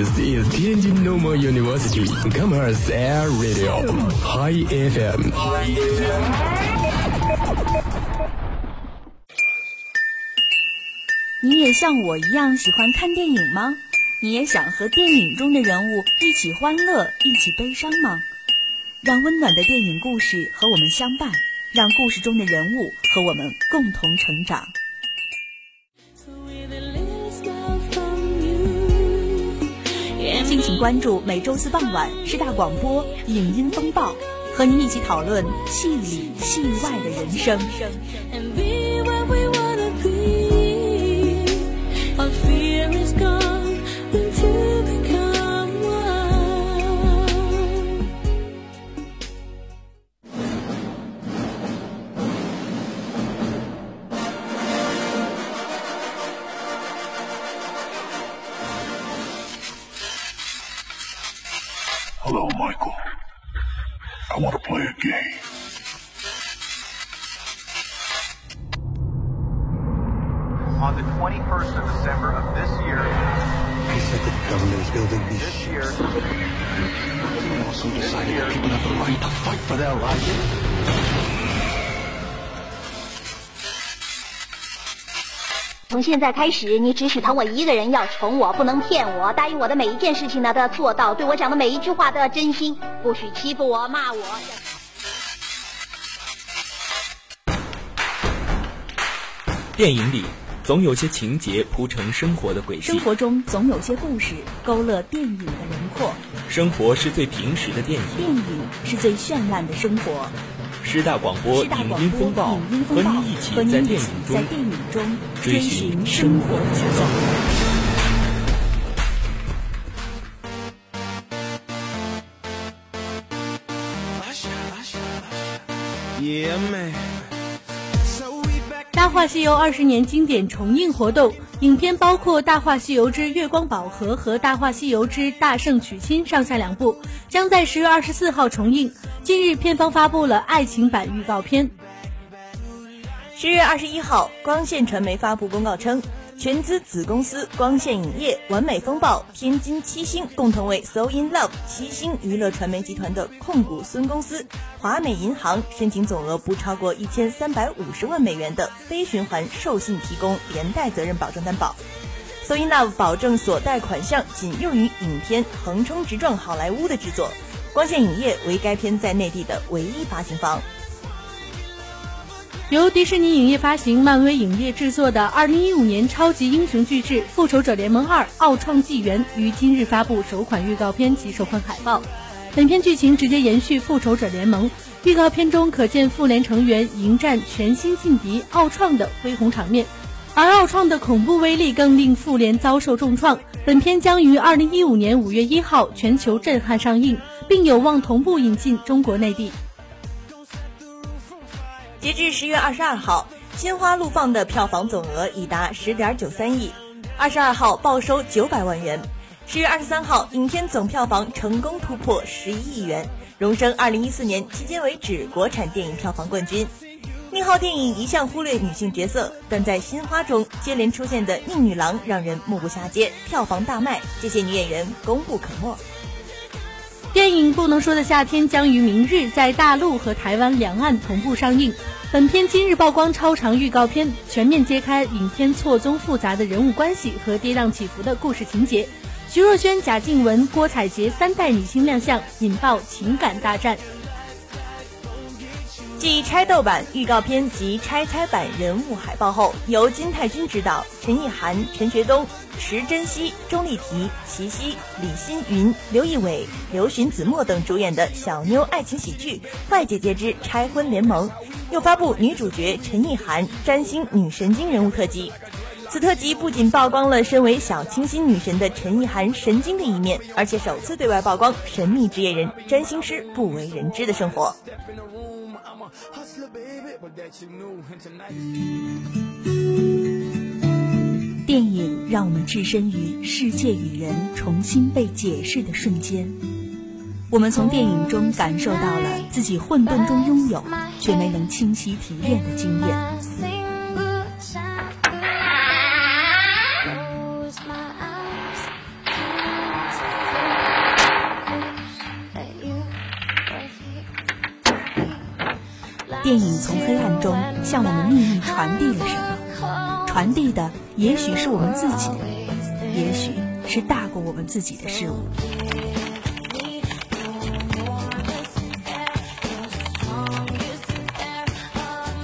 This is Tianjin Normal University Commerce Air Radio High FM。你也像我一样喜欢看电影吗？你也想和电影中的人物一起欢乐，一起悲伤吗？让温暖的电影故事和我们相伴，让故事中的人物和我们共同成长。敬请关注每周四傍晚师大广播影音风暴，和您一起讨论戏里戏外的人生。从现在开始，你只许疼我一个人，要宠我，不能骗我。答应我的每一件事情呢，都要做到；对我讲的每一句话都要真心，不许欺负我、骂我。电影里总有些情节铺成生活的轨迹，生活中总有些故事勾勒电影的轮廓，生活是最平实的电影，电影是最绚烂的生活。师大广播师大影广播音风暴影音风暴和你一起在电影中电影中追寻寻生活的节奏。Yeah, man.《大话西游》二十年经典重映活动，影片包括《大话西游之月光宝盒》和《大话西游之大圣娶亲》上下两部，将在十月二十四号重映。近日，片方发布了爱情版预告片。十月二十一号，光线传媒发布公告称，全资子公司光线影业、完美风暴、天津七星共同为 So In Love 七星娱乐传媒集团的控股孙公司华美银行申请总额不超过一千三百五十万美元的非循环授信提供连带责任保证担保。So In Love 保证所贷款项仅用于影片横冲直撞好莱坞的制作。光线影业为该片在内地的唯一发行方。由迪士尼影业发行、漫威影业制作的2015年超级英雄巨制《复仇者联盟2：奥创纪元》于今日发布首款预告片及首款海报。本片剧情直接延续《复仇者联盟》，预告片中可见复联成员迎战全新劲敌奥创的恢宏场面，而奥创的恐怖威力更令复联遭受重创。本片将于2015年5月1号全球震撼上映，并有望同步引进中国内地。截至十月二十二号，心花怒放的票房总额已达十点九三亿，二十二号报收九百万元。十月二十三号，影片总票房成功突破十一亿元，荣升二零一四年迄今为止国产电影票房冠军。宁浩电影一向忽略女性角色，但在《心花》中接连出现的宁女郎让人目不暇接，票房大卖，这些女演员功不可没。电影《不能说的夏天》将于明日在大陆和台湾两岸同步上映。本片今日曝光超长预告片，全面揭开影片错综复杂的人物关系和跌宕起伏的故事情节。徐若瑄、贾静雯、郭采洁三代女星亮相，引爆情感大战。继拆豆版预告片及拆拆版人物海报后，由金泰君执导，陈意涵、陈学冬、池珍熙、钟丽缇、齐溪、李欣云、刘仪伟、刘寻子墨等主演的小妞爱情喜剧《坏姐姐之拆婚联盟》，又发布女主角陈意涵占星女神经人物特辑。此特辑不仅曝光了身为小清新女神的陈意涵神经的一面，而且首次对外曝光神秘职业人占星师不为人知的生活。电影让我们置身于世界与人重新被解释的瞬间，我们从电影中感受到了自己混沌中拥有却没能清晰提炼的经验。电影从黑暗中向我们秘密传递了什么？传递的也许是我们自己，也许是大过我们自己的事物。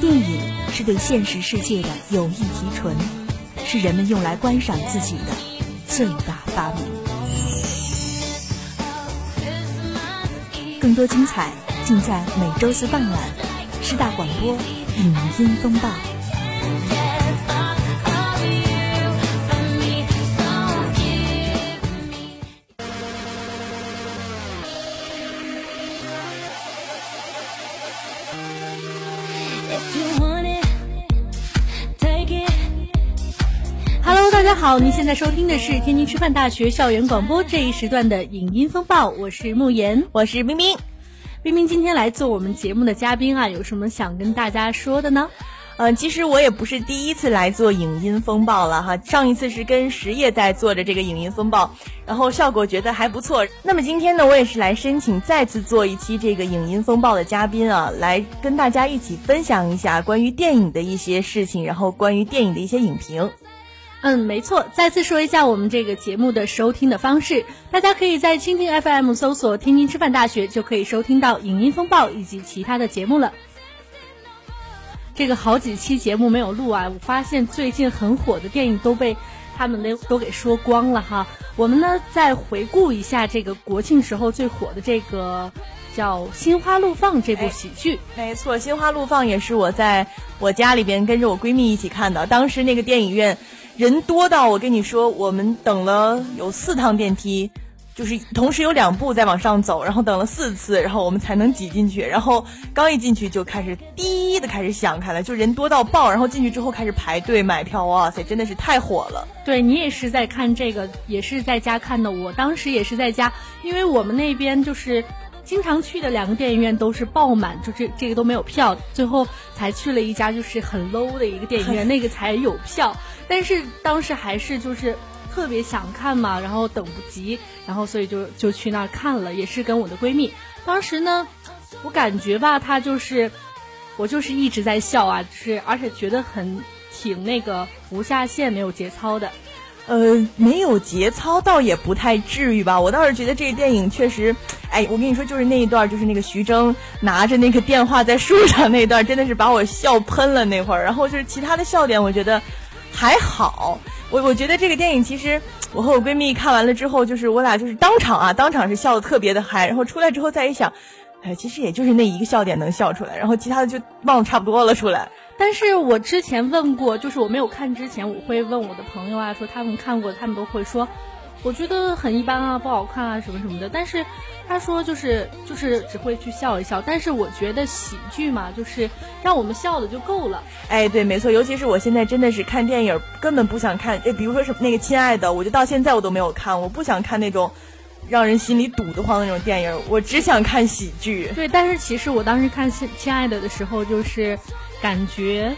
电影是对现实世界的有意提纯，是人们用来观赏自己的最大发明。更多精彩尽在每周四傍晚，师大广播影音风暴。Hello，大家好，您现在收听的是天津师范大学校园广播这一时段的影音风暴，我是慕言，我是冰冰。冰冰今天来做我们节目的嘉宾啊，有什么想跟大家说的呢？嗯，其实我也不是第一次来做影音风暴了哈，上一次是跟实业在做着这个影音风暴，然后效果觉得还不错。那么今天呢，我也是来申请再次做一期这个影音风暴的嘉宾啊，来跟大家一起分享一下关于电影的一些事情，然后关于电影的一些影评。嗯，没错。再次说一下我们这个节目的收听的方式，大家可以在蜻蜓 FM 搜索“天津师范大学”，就可以收听到影音风暴以及其他的节目了。这个好几期节目没有录啊，我发现最近很火的电影都被他们都都给说光了哈。我们呢再回顾一下这个国庆时候最火的这个叫《心花怒放》这部喜剧。没错，《心花怒放》也是我在我家里边跟着我闺蜜一起看的，当时那个电影院人多到我跟你说，我们等了有四趟电梯。就是同时有两步在往上走，然后等了四次，然后我们才能挤进去。然后刚一进去就开始滴的开始响开了，就人多到爆。然后进去之后开始排队买票，哇塞，真的是太火了。对你也是在看这个，也是在家看的。我当时也是在家，因为我们那边就是经常去的两个电影院都是爆满，就这这个都没有票，最后才去了一家就是很 low 的一个电影院，那个才有票。但是当时还是就是。特别想看嘛，然后等不及，然后所以就就去那儿看了，也是跟我的闺蜜。当时呢，我感觉吧，她就是我就是一直在笑啊，就是而且觉得很挺那个不下线、没有节操的。呃，没有节操倒也不太至于吧。我倒是觉得这个电影确实，哎，我跟你说，就是那一段，就是那个徐峥拿着那个电话在树上那段，真的是把我笑喷了那会儿。然后就是其他的笑点，我觉得还好。我我觉得这个电影其实，我和我闺蜜看完了之后，就是我俩就是当场啊，当场是笑的特别的嗨，然后出来之后再一想，哎，其实也就是那一个笑点能笑出来，然后其他的就忘差不多了出来。但是我之前问过，就是我没有看之前，我会问我的朋友啊，说他们看过，他们都会说。我觉得很一般啊，不好看啊，什么什么的。但是他说就是就是只会去笑一笑。但是我觉得喜剧嘛，就是让我们笑的就够了。哎，对，没错。尤其是我现在真的是看电影根本不想看，哎，比如说什么那个亲爱的，我就到现在我都没有看。我不想看那种让人心里堵得慌的那种电影，我只想看喜剧。对，但是其实我当时看亲亲爱的的时候，就是感觉。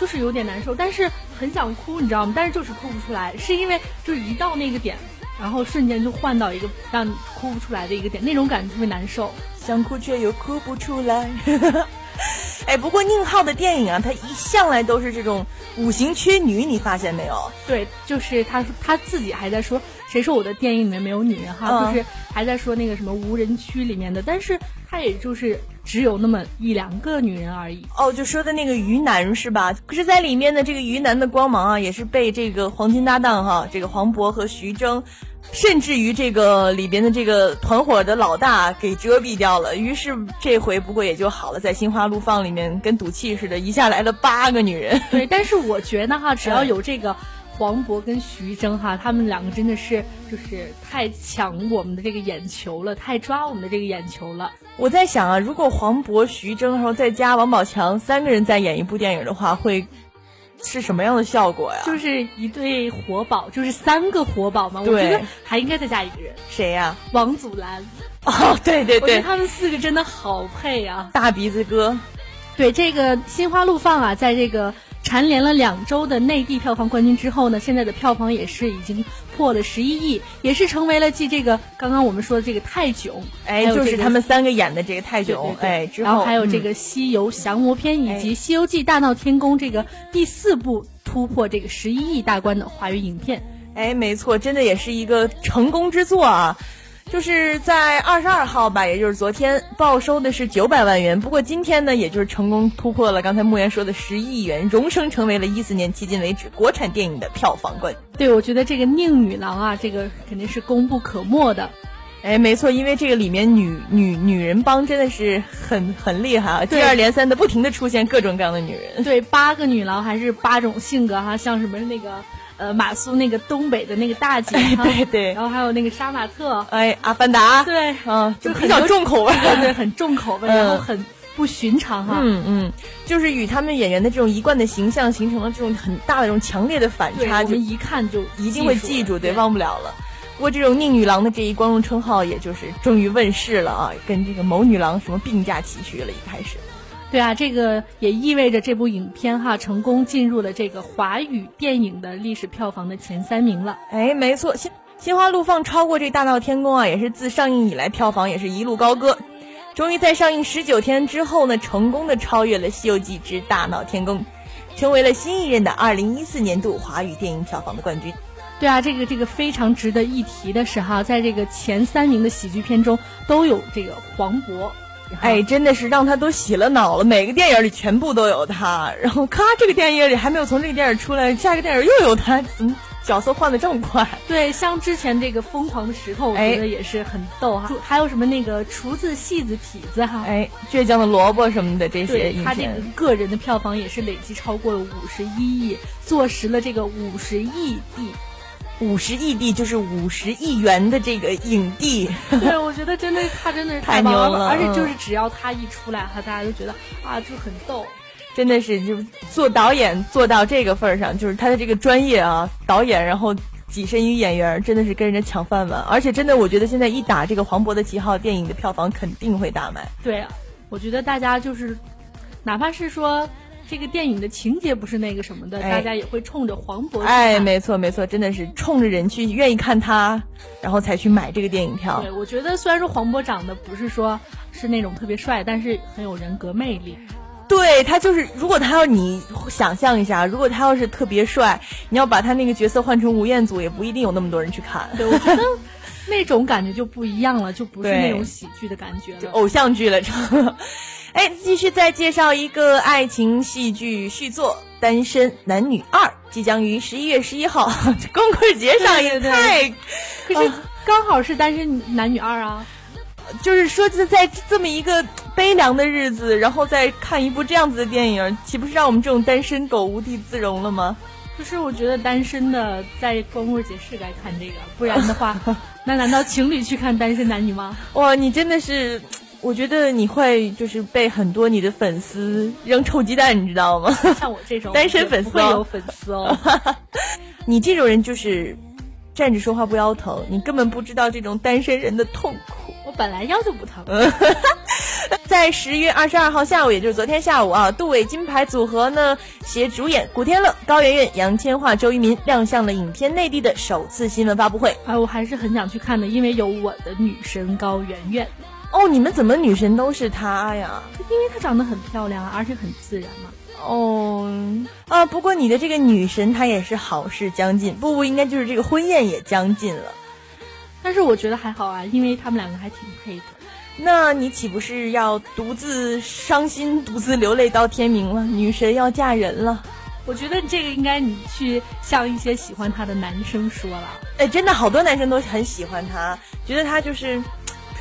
就是有点难受，但是很想哭，你知道吗？但是就是哭不出来，是因为就是一到那个点，然后瞬间就换到一个让你哭不出来的一个点，那种感觉特别难受，想哭却又哭不出来。哎，不过宁浩的电影啊，他一向来都是这种五行缺女，你发现没有？对，就是他他自己还在说，谁说我的电影里面没有女人哈？就是还在说那个什么无人区里面的，但是他也就是。只有那么一两个女人而已哦，就说的那个于男是吧？可是，在里面的这个于男的光芒啊，也是被这个黄金搭档哈，这个黄渤和徐峥，甚至于这个里边的这个团伙的老大给遮蔽掉了。于是这回不过也就好了，在《心花怒放》里面跟赌气似的，一下来了八个女人。对，但是我觉得哈，只要有这个。黄渤跟徐峥哈，他们两个真的是就是太抢我们的这个眼球了，太抓我们的这个眼球了。我在想啊，如果黄渤、徐峥，然后再加王宝强三个人再演一部电影的话，会是什么样的效果呀？就是一对活宝，就是三个活宝嘛。我觉得还应该再加一个人，谁呀？王祖蓝。哦，对对对，他们四个真的好配啊！大鼻子哥。对这个心花怒放啊，在这个。蝉联了两周的内地票房冠军之后呢，现在的票房也是已经破了十一亿，也是成为了继这个刚刚我们说的这个泰囧，哎，就是他们三个演的这个泰囧，哎，然后还有这个《西游降魔篇》以及《西游记大闹天宫》这个第四部突破这个十一亿大关的华语影片。哎，没错，真的也是一个成功之作啊！就是在二十二号吧，也就是昨天报收的是九百万元。不过今天呢，也就是成功突破了刚才木言说的十亿元，荣升成为了一四年迄今为止国产电影的票房冠军。对，我觉得这个宁女郎啊，这个肯定是功不可没的。哎，没错，因为这个里面女女女人帮真的是很很厉害啊，接二连三的不停的出现各种各样的女人。对，八个女郎还是八种性格哈，像什么那个。呃，马苏那个东北的那个大姐，对对，然后还有那个杀马特，哎，阿凡达，对，嗯，就比较重口味，对，很重口味，然后很不寻常哈，嗯嗯，就是与他们演员的这种一贯的形象形成了这种很大的这种强烈的反差，就一看就一定会记住，对，忘不了了。不过这种宁女郎的这一光荣称号，也就是终于问世了啊，跟这个某女郎什么并驾齐驱了，一开始。对啊，这个也意味着这部影片哈成功进入了这个华语电影的历史票房的前三名了。哎，没错，心心花怒放超过这《大闹天宫》啊，也是自上映以来票房也是一路高歌，终于在上映十九天之后呢，成功的超越了《西游记之大闹天宫》，成为了新一任的二零一四年度华语电影票房的冠军。对啊，这个这个非常值得一提的是哈，在这个前三名的喜剧片中都有这个黄渤。哎，真的是让他都洗了脑了，每个电影里全部都有他，然后咔，这个电影里还没有从这个电影出来，下一个电影又有他，怎么角色换的这么快？对，像之前这个《疯狂的石头》，我觉得也是很逗哈。还有什么那个厨子、戏子、痞子哈，哎，倔强的萝卜什么的这些，他这个个人的票房也是累计超过了五十一亿，坐实了这个五十亿地。五十亿帝就是五十亿元的这个影帝，对，我觉得真的他真的是太牛了，而且就是只要他一出来，哈，大家都觉得啊，就很逗，真的是就做导演做到这个份儿上，就是他的这个专业啊，导演，然后跻身于演员，真的是跟人家抢饭碗，而且真的，我觉得现在一打这个黄渤的旗号，电影的票房肯定会大卖。对，我觉得大家就是，哪怕是说。这个电影的情节不是那个什么的，大家也会冲着黄渤。哎，没错没错，真的是冲着人去愿意看他，然后才去买这个电影票。对，我觉得虽然说黄渤长得不是说是那种特别帅，但是很有人格魅力。对他就是，如果他要你想象一下，如果他要是特别帅，你要把他那个角色换成吴彦祖，也不一定有那么多人去看。对，我觉得 那种感觉就不一样了，就不是那种喜剧的感觉了，偶像剧了。哎，继续再介绍一个爱情戏剧续作《单身男女二》，即将于十一月十一号 光棍节上映。太，可是刚好是《单身男女二》啊，就是说在这么一个悲凉的日子，然后再看一部这样子的电影，岂不是让我们这种单身狗无地自容了吗？就是我觉得单身的在光棍节是该看这个，不然的话，那难道情侣去看《单身男女》吗？哇，你真的是。我觉得你会就是被很多你的粉丝扔臭鸡蛋，你知道吗？像我这种单身粉丝会有粉丝哦。你这种人就是站着说话不腰疼，你根本不知道这种单身人的痛苦。我本来腰就不疼。在十月二十二号下午，也就是昨天下午啊，杜伟金牌组合呢携主演古天乐、高圆圆、杨千嬅、周渝民亮相了影片内地的首次新闻发布会。哎，我还是很想去看的，因为有我的女神高圆圆。哦，你们怎么女神都是她呀？因为她长得很漂亮，而且很自然嘛。哦，啊，不过你的这个女神她也是好事将近，不不，应该就是这个婚宴也将近了。但是我觉得还好啊，因为他们两个还挺配的。那你岂不是要独自伤心、独自流泪到天明了？女神要嫁人了。我觉得这个应该你去向一些喜欢她的男生说了。哎，真的好多男生都很喜欢她，觉得她就是。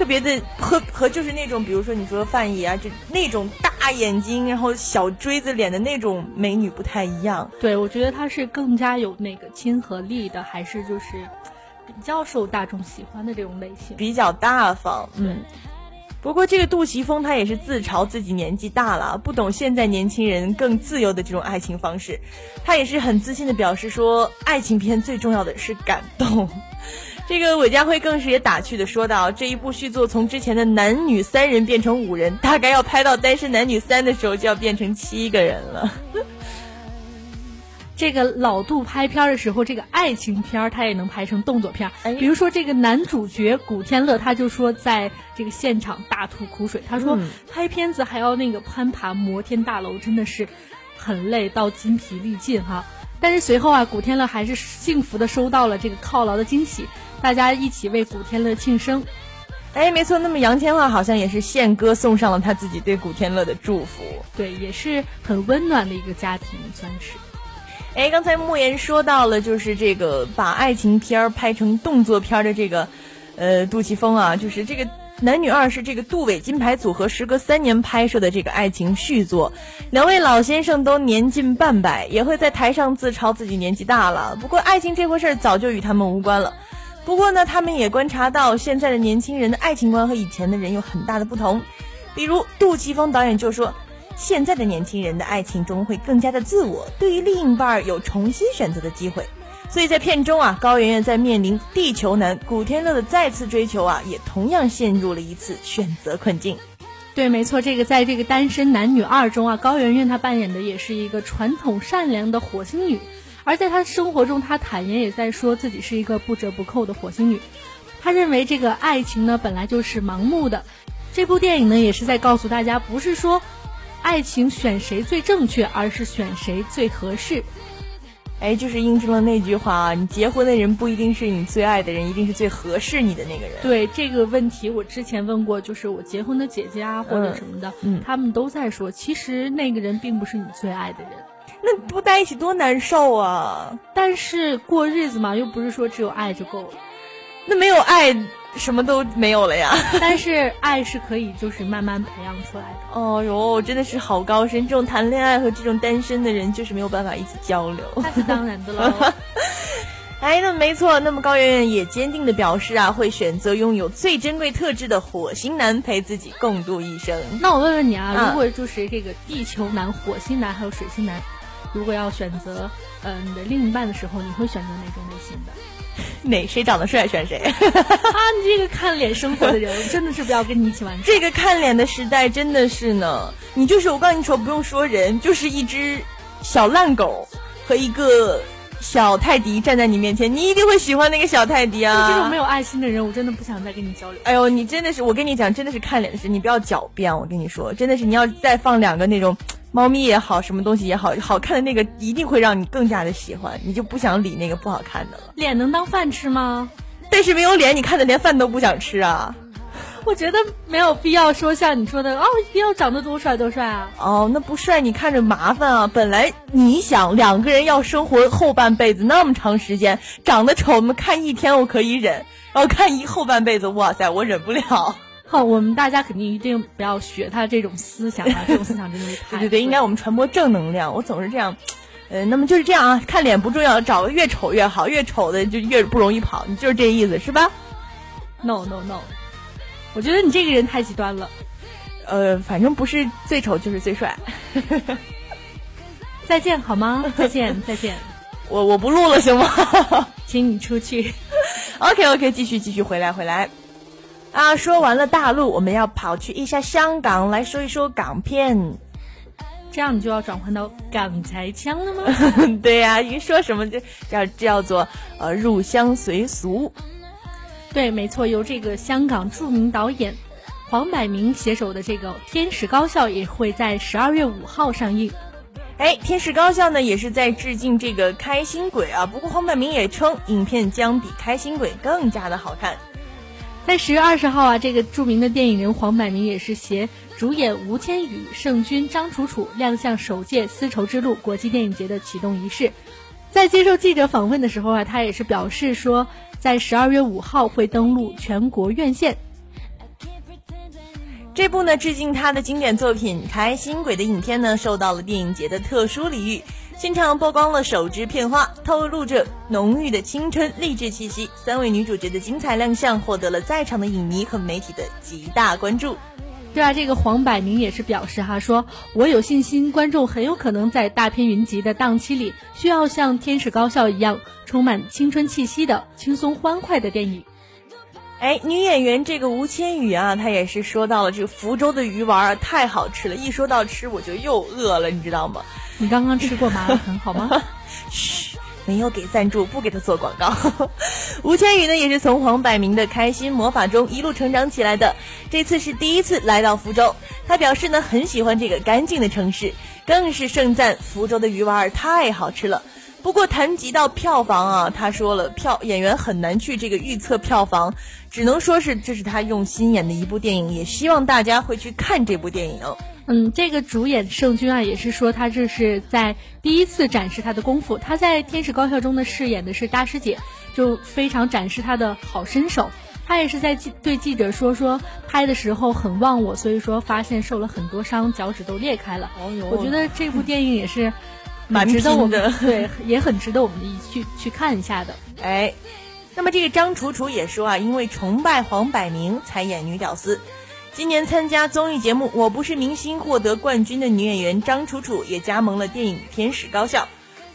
特别的和和就是那种，比如说你说范爷啊，就那种大眼睛，然后小锥子脸的那种美女不太一样。对，我觉得她是更加有那个亲和力的，还是就是比较受大众喜欢的这种类型，比较大方。嗯。不过这个杜琪峰他也是自嘲自己年纪大了，不懂现在年轻人更自由的这种爱情方式。他也是很自信的表示说，爱情片最重要的是感动。这个韦家辉更是也打趣的说道：“这一部续作从之前的男女三人变成五人，大概要拍到《单身男女三》的时候就要变成七个人了。”这个老杜拍片的时候，这个爱情片他也能拍成动作片。比如说这个男主角古天乐，他就说在这个现场大吐苦水，他说拍片子还要那个攀爬摩天大楼，真的是很累到筋疲力尽哈。但是随后啊，古天乐还是幸福的收到了这个犒劳的惊喜，大家一起为古天乐庆生。哎，没错，那么杨千嬅好像也是献歌送上了他自己对古天乐的祝福。对，也是很温暖的一个家庭，算是。哎，刚才莫言说到了，就是这个把爱情片儿拍成动作片的这个，呃，杜琪峰啊，就是这个男女二是这个杜伟金牌组合时隔三年拍摄的这个爱情续作，两位老先生都年近半百，也会在台上自嘲自己年纪大了。不过爱情这回事儿早就与他们无关了。不过呢，他们也观察到现在的年轻人的爱情观和以前的人有很大的不同，比如杜琪峰导演就说。现在的年轻人的爱情中会更加的自我，对于另一半有重新选择的机会。所以在片中啊，高圆圆在面临地球男古天乐的再次追求啊，也同样陷入了一次选择困境。对，没错，这个在这个单身男女二中啊，高圆圆她扮演的也是一个传统善良的火星女，而在他生活中，他坦言也在说自己是一个不折不扣的火星女。他认为这个爱情呢本来就是盲目的，这部电影呢也是在告诉大家，不是说。爱情选谁最正确，而是选谁最合适。哎，就是印证了那句话啊，你结婚的人不一定是你最爱的人，一定是最合适你的那个人。对这个问题，我之前问过，就是我结婚的姐姐啊，或者什么的，他们都在说，其实那个人并不是你最爱的人。那不在一起多难受啊！但是过日子嘛，又不是说只有爱就够了。那没有爱。什么都没有了呀，但是爱是可以就是慢慢培养出来的。哦哟，真的是好高深！这种谈恋爱和这种单身的人就是没有办法一起交流。那是当然的喽。哎，那没错。那么高圆圆也坚定的表示啊，会选择拥有最珍贵特质的火星男陪自己共度一生。那我问问你啊，如果就是这个地球男、火星男还有水星男，如果要选择呃你的另一半的时候，你会选择哪种类型的？哪谁长得帅选谁啊！你这个看脸生活的人，真的是不要跟你一起玩。这个看脸的时代真的是呢，你就是我告诉你说，不用说人，就是一只小烂狗和一个小泰迪站在你面前，你一定会喜欢那个小泰迪啊！这种没有爱心的人，我真的不想再跟你交流。哎呦，你真的是，我跟你讲，真的是看脸的事，你不要狡辩。我跟你说，真的是，你要再放两个那种。猫咪也好，什么东西也好，好看的那个一定会让你更加的喜欢，你就不想理那个不好看的了。脸能当饭吃吗？但是没有脸，你看的连饭都不想吃啊。我觉得没有必要说像你说的哦，一定要长得多帅多帅啊。哦，那不帅你看着麻烦啊。本来你想两个人要生活后半辈子那么长时间，长得丑我们看一天我可以忍，然后看一后半辈子，哇塞，我忍不了。好，我们大家肯定一定不要学他这种思想啊！这种思想真的是太 对对对，应该我们传播正能量。我总是这样，呃，那么就是这样啊，看脸不重要，找个越丑越好，越丑的就越不容易跑，你就是这意思是吧？No No No，我觉得你这个人太极端了。呃，反正不是最丑就是最帅。再见好吗？再见再见。我我不录了行吗？请你出去。OK OK，继续继续回来回来。啊，说完了大陆，我们要跑去一下香港来说一说港片。这样你就要转换到港台腔了吗？对呀，一说什么就叫叫做呃入乡随俗。对，没错，由这个香港著名导演黄百鸣携手的这个《天使高校》也会在十二月五号上映。哎，《天使高校》呢也是在致敬这个《开心鬼》啊。不过黄百鸣也称，影片将比《开心鬼》更加的好看。在十月二十号啊，这个著名的电影人黄百鸣也是携主演吴千语、盛军、张楚楚亮相首届丝绸之路国际电影节的启动仪式。在接受记者访问的时候啊，他也是表示说，在十二月五号会登陆全国院线。这部呢致敬他的经典作品《开心鬼》的影片呢，受到了电影节的特殊礼遇。现场曝光了首支片花，透露着浓郁的青春励志气息。三位女主角的精彩亮相，获得了在场的影迷和媒体的极大关注。对啊，这个黄百鸣也是表示哈，说我有信心，观众很有可能在大片云集的档期里，需要像《天使高校》一样充满青春气息的轻松欢快的电影。哎，女演员这个吴千语啊，她也是说到了这个福州的鱼丸太好吃了，一说到吃我就又饿了，你知道吗？你刚刚吃过麻辣烫好吗？嘘，没有给赞助，不给他做广告。吴千语呢，也是从黄百鸣的开心魔法中一路成长起来的。这次是第一次来到福州，他表示呢，很喜欢这个干净的城市，更是盛赞福州的鱼丸太好吃了。不过谈及到票房啊，他说了，票演员很难去这个预测票房，只能说是这是他用心演的一部电影，也希望大家会去看这部电影。嗯，这个主演盛军啊，也是说他这是在第一次展示他的功夫。他在《天使高校》中的饰演的是大师姐，就非常展示他的好身手。他也是在记对记者说说拍的时候很忘我，所以说发现受了很多伤，脚趾都裂开了。我觉得这部电影也是。蛮值得我们对，也很值得我们去去看一下的。哎，那么这个张楚楚也说啊，因为崇拜黄百鸣才演女屌丝。今年参加综艺节目《我不是明星》获得冠军的女演员张楚楚也加盟了电影《天使高校》。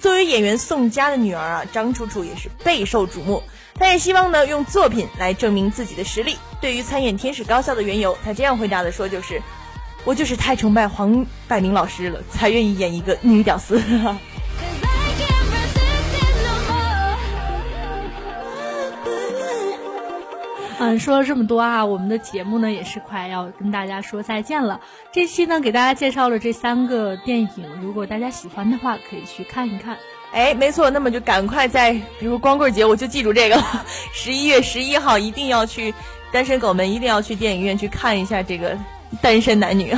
作为演员宋佳的女儿啊，张楚楚也是备受瞩目。她也希望呢用作品来证明自己的实力。对于参演《天使高校》的缘由，她这样回答的说就是。我就是太崇拜黄百鸣老师了，才愿意演一个女屌丝。嗯，说了这么多啊，我们的节目呢也是快要跟大家说再见了。这期呢给大家介绍了这三个电影，如果大家喜欢的话，可以去看一看。哎，没错，那么就赶快在比如光棍节，我就记住这个了，十一月十一号一定要去，单身狗们一定要去电影院去看一下这个。单身男女。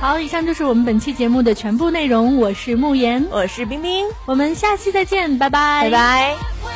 好，以上就是我们本期节目的全部内容。我是慕言，我是冰冰，我们下期再见，拜拜，拜拜。